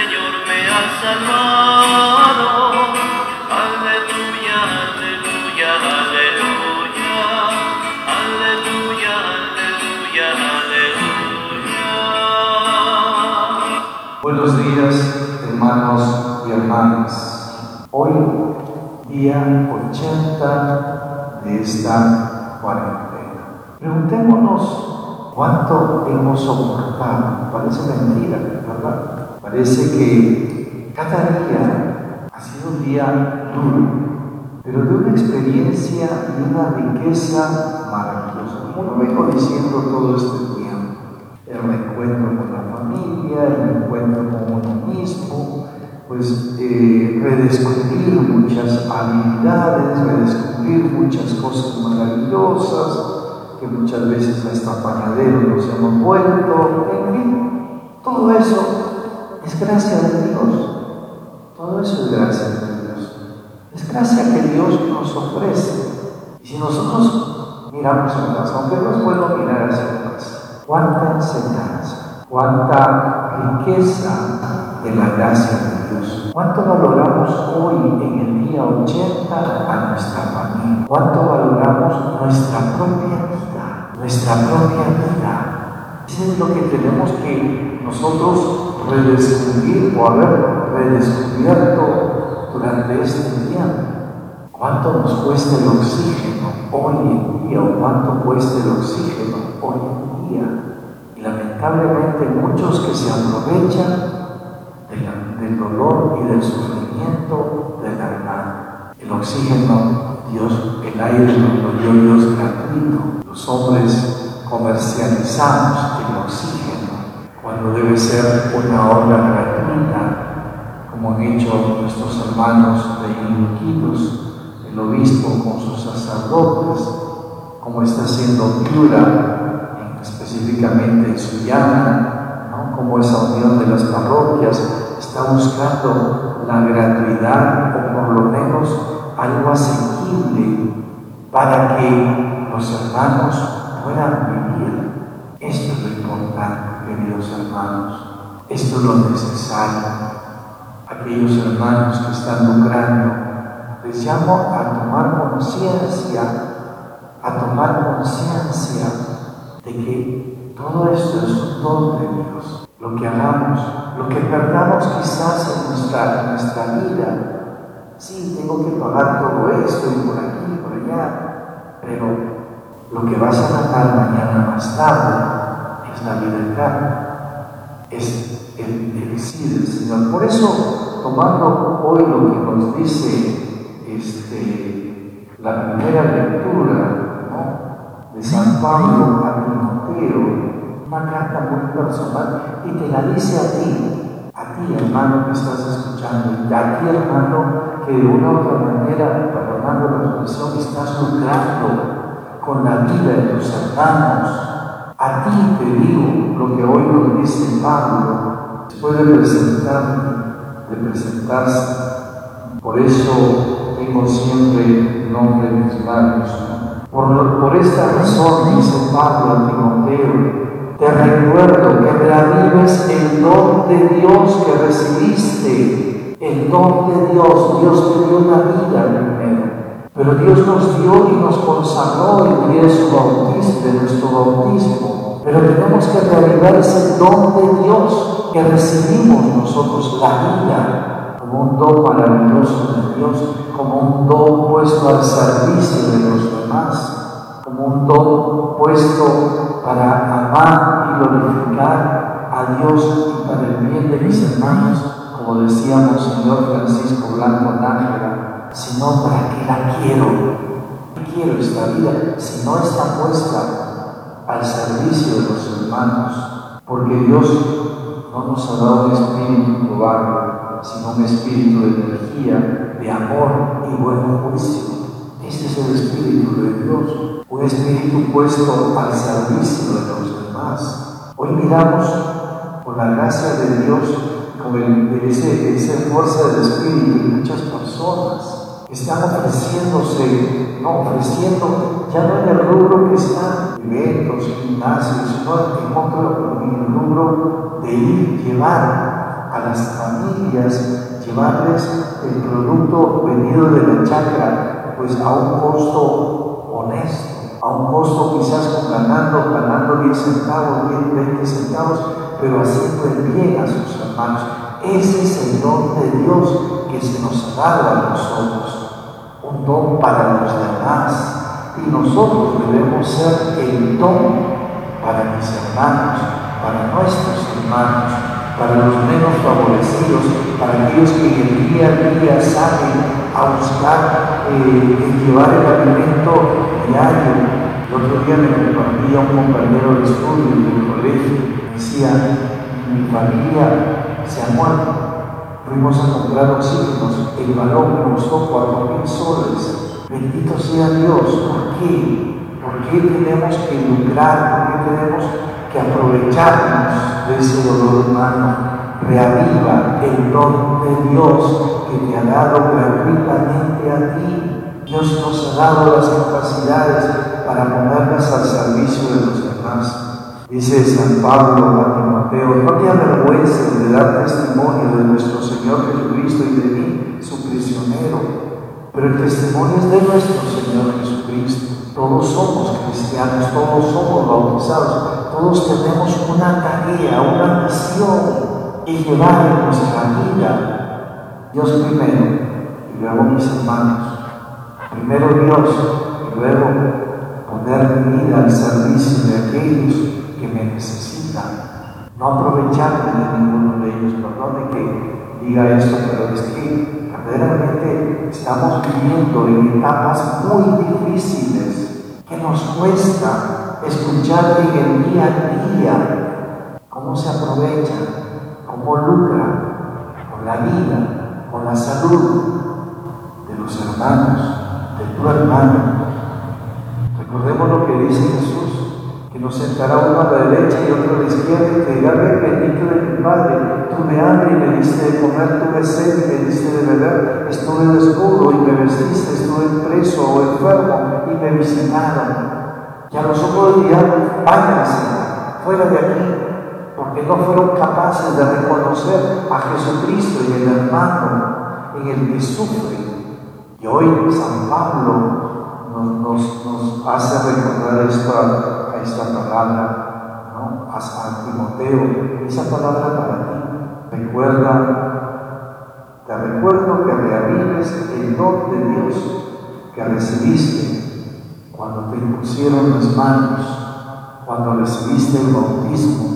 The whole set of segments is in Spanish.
Señor me ha salvado. Aleluya, aleluya, aleluya. Aleluya, aleluya, aleluya. Buenos días, hermanos y hermanas. Hoy, día 80 de esta cuarentena. Preguntémonos cuánto hemos soportado. Parece mentira, ¿verdad? Parece que cada día ha sido un día duro, pero de una experiencia y una riqueza maravillosa. Como lo vengo diciendo todo este tiempo. El reencuentro con la familia, el encuentro con uno mismo, pues eh, redescubrir muchas habilidades, redescubrir muchas cosas maravillosas, que muchas veces hasta pañaderos nos hemos vuelto, en fin, todo eso es gracia de Dios. Todo eso es gracia de Dios. Es gracia que Dios nos ofrece. Y si nosotros miramos casa, aunque no es bueno mirar hacia casa, cuánta enseñanza, cuánta riqueza de la gracia de Dios. ¿Cuánto valoramos hoy en el día 80 a nuestra familia? ¿Cuánto valoramos nuestra propia vida? Nuestra propia vida. Eso es lo que tenemos que nosotros redescubrir o haber redescubierto durante este día. ¿Cuánto nos cuesta el oxígeno hoy en día o cuánto cuesta el oxígeno hoy en día? Y lamentablemente muchos que se aprovechan del dolor y del sufrimiento de la hermana. El oxígeno, Dios, el aire lo dio Dios gratuito. Los hombres comercializamos el oxígeno cuando debe ser una obra gratuita, como han hecho nuestros hermanos de Iluquitos, el obispo con sus sacerdotes, como está haciendo Piura, específicamente en Sullana, ¿no? como esa unión de las parroquias está buscando la gratuidad o por lo menos algo asequible para que los hermanos puedan vivir. Esto es lo importante, queridos hermanos. Esto es lo necesario. Aquellos hermanos que están lucrando, les llamo a tomar conciencia, a tomar conciencia de que todo esto es un don de Dios. Lo que hagamos, lo que perdamos quizás en nuestra, en nuestra vida. Sí, tengo que pagar todo esto y por aquí y por allá, pero lo que vas a ganar mañana más tarde es la libertad, es el, el del Señor. Por eso, tomando hoy lo que nos dice este, la primera lectura de San Pablo a Timoteo, una carta muy personal y te la dice a ti, a ti hermano que estás escuchando, y a ti hermano que de una u otra manera, perdonando la expresión, estás lucrando con la vida de tus hermanos. A ti te digo lo que hoy nos dice Pablo, después de presentar, de presentarse. Por eso tengo siempre el nombre de mis manos. Por, por esta razón, dice Pablo a Timoteo, te recuerdo que reavives el don de Dios que recibiste, el don de Dios. Dios te dio una vida primero, pero Dios nos dio y nos consagró el su bautismo, de nuestro bautismo. Pero tenemos que reavivar ese don de Dios que recibimos nosotros, la vida, como un don maravilloso de Dios, como un don puesto al servicio de los demás, como un don puesto para amar y glorificar a Dios y para el bien de mis hermanos, como decíamos Señor Francisco Blanco Nájera, sino para qué la quiero. Quiero esta vida si no está puesta al servicio de los hermanos, porque Dios no nos ha dado un espíritu cobarde, sino un espíritu de energía, de amor y buen juicio. Este es el espíritu de Dios un espíritu puesto al servicio de los demás. Hoy miramos, por la gracia de Dios, con el, ese, esa fuerza del espíritu de muchas personas están ofreciéndose, no ofreciendo, ya no en el rubro que están, eventos, gimnasios, sino en otro, en el rubro de ir, llevar a las familias, llevarles el producto venido de la chacra, pues a un costo honesto a un costo quizás ganando, ganando 10 centavos, 10, 20 centavos, pero haciendo el bien a sus hermanos. Ese es el don de Dios que se nos ha dado a nosotros, un don para los demás. Y nosotros debemos ser el don para mis hermanos, para nuestros hermanos, para los menos favorecidos, para aquellos que el día a día salen a buscar eh, llevar el alimento diario. El otro día me compartía un compañero de estudio del colegio, decía, mi familia se ha muerto, fuimos a comprar oxígenos, el balón me costó cuatro mil soles, bendito sea Dios, ¿por qué? ¿Por qué tenemos que lucrar? ¿Por qué tenemos que aprovecharnos de ese dolor humano? Reaviva el don de Dios que te ha dado gratuitamente a ti. Dios nos ha dado las capacidades para ponerlas al servicio de los demás. Dice San Pablo a Timoteo, no te avergüences de dar testimonio de nuestro Señor Jesucristo y de mí, su prisionero. Pero el testimonio es de nuestro Señor Jesucristo. Todos somos cristianos, todos somos bautizados, todos tenemos una tarea, una misión y llevar en nuestra vida Dios primero y luego mis hermanos. Primero Dios y luego poner mi vida al servicio de aquellos que me necesitan. No aprovecharme de ninguno de ellos. Perdone que diga esto, pero es que verdaderamente estamos viviendo en etapas muy difíciles que nos cuesta escuchar en el día a día cómo se aprovechan cómo lucra con la vida, con la salud de los hermanos, de tu hermano. Recordemos lo que dice Jesús, que nos sentará uno a la derecha y otro a la izquierda y que dirá, bendito de mi Padre, tuve hambre y de comer, tuve sed y me diste de beber, estuve desnudo y me vestiste, estuve preso o enfermo y me visitaron. Y a los dirán, váyanse fuera de aquí, porque no fueron capaces de reconocer a Jesucristo y el hermano en el que sufre. Y hoy San Pablo nos, hace recordar esto a, esta palabra, ¿no? a San Timoteo, esa palabra para ti. Recuerda, te recuerdo que reavives el don de Dios que recibiste cuando te impusieron las manos, cuando recibiste el bautismo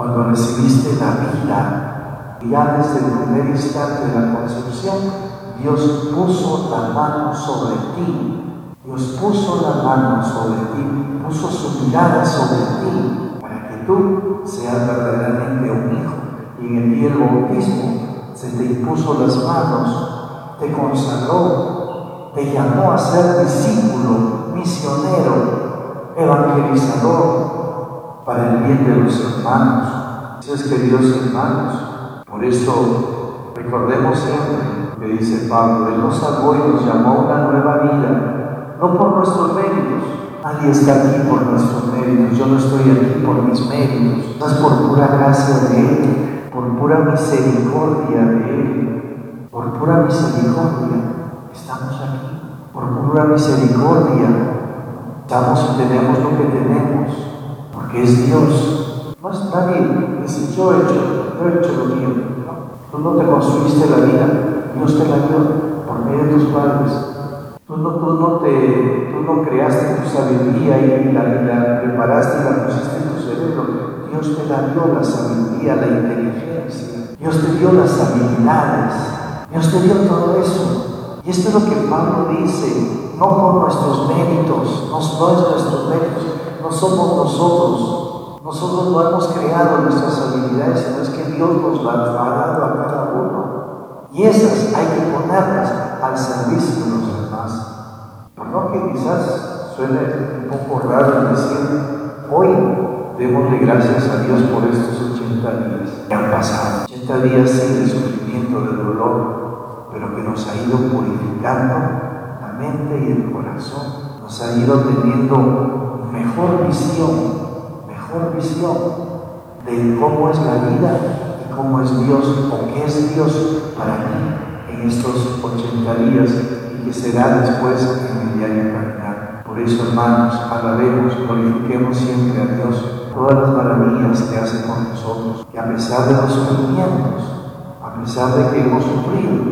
cuando recibiste la vida, ya desde el primer instante de la concepción, Dios puso la mano sobre ti. Dios puso la mano sobre ti, puso su mirada sobre ti, para que tú seas verdaderamente un hijo. Y en el día del bautismo se te impuso las manos, te consagró, te llamó a ser discípulo, misionero, evangelizador, para el bien de los hermanos. Dios queridos hermanos, por esto recordemos siempre que dice Pablo, Él nos salvó y nos llamó a una nueva vida, no por nuestros méritos. Nadie está aquí por nuestros méritos, yo no estoy aquí por mis méritos, no es por pura gracia de Él, por pura misericordia de Él, por pura misericordia estamos aquí, por pura misericordia estamos y tenemos lo que tenemos que es Dios. No es nadie dice, yo he hecho, yo he hecho lo mío. Tú no te construiste la vida, Dios te la dio por medio de tus padres. Tú no, tú no, te, tú no creaste tu sabiduría y la, la preparaste y la pusiste en tu cerebro. Dios te dio la sabiduría, la inteligencia. Dios te dio las habilidades. Dios te dio todo eso. Y esto es lo que Pablo dice, no por nuestros méritos, no, no es nuestros méritos, no somos nosotros. Nosotros no hemos creado nuestras habilidades, sino es que Dios nos las ha dado a cada uno. Y esas hay que ponerlas al servicio de los demás. Por lo que quizás suene un poco raro decir, hoy démosle gracias a Dios por estos 80 días que han pasado. 80 días de sufrimiento, de dolor, pero que nos ha ido purificando la mente y el corazón. Nos ha ido teniendo mejor visión, mejor visión de cómo es la vida y cómo es Dios o qué es Dios para mí en estos 80 días y que será después en mi diario. Por eso, hermanos, alabemos, glorifiquemos siempre a Dios todas las maravillas que hace con nosotros, que a pesar de los sufrimientos, a pesar de que hemos sufrido,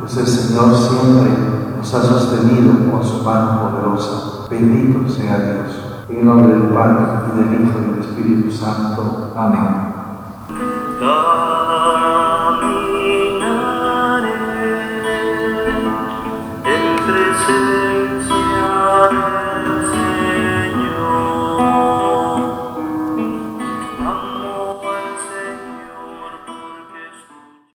pues el Señor siempre nos ha sostenido con su mano poderosa. Bendito sea Dios. En nombre del Padre, y del Hijo, y del Espíritu Santo. Amén.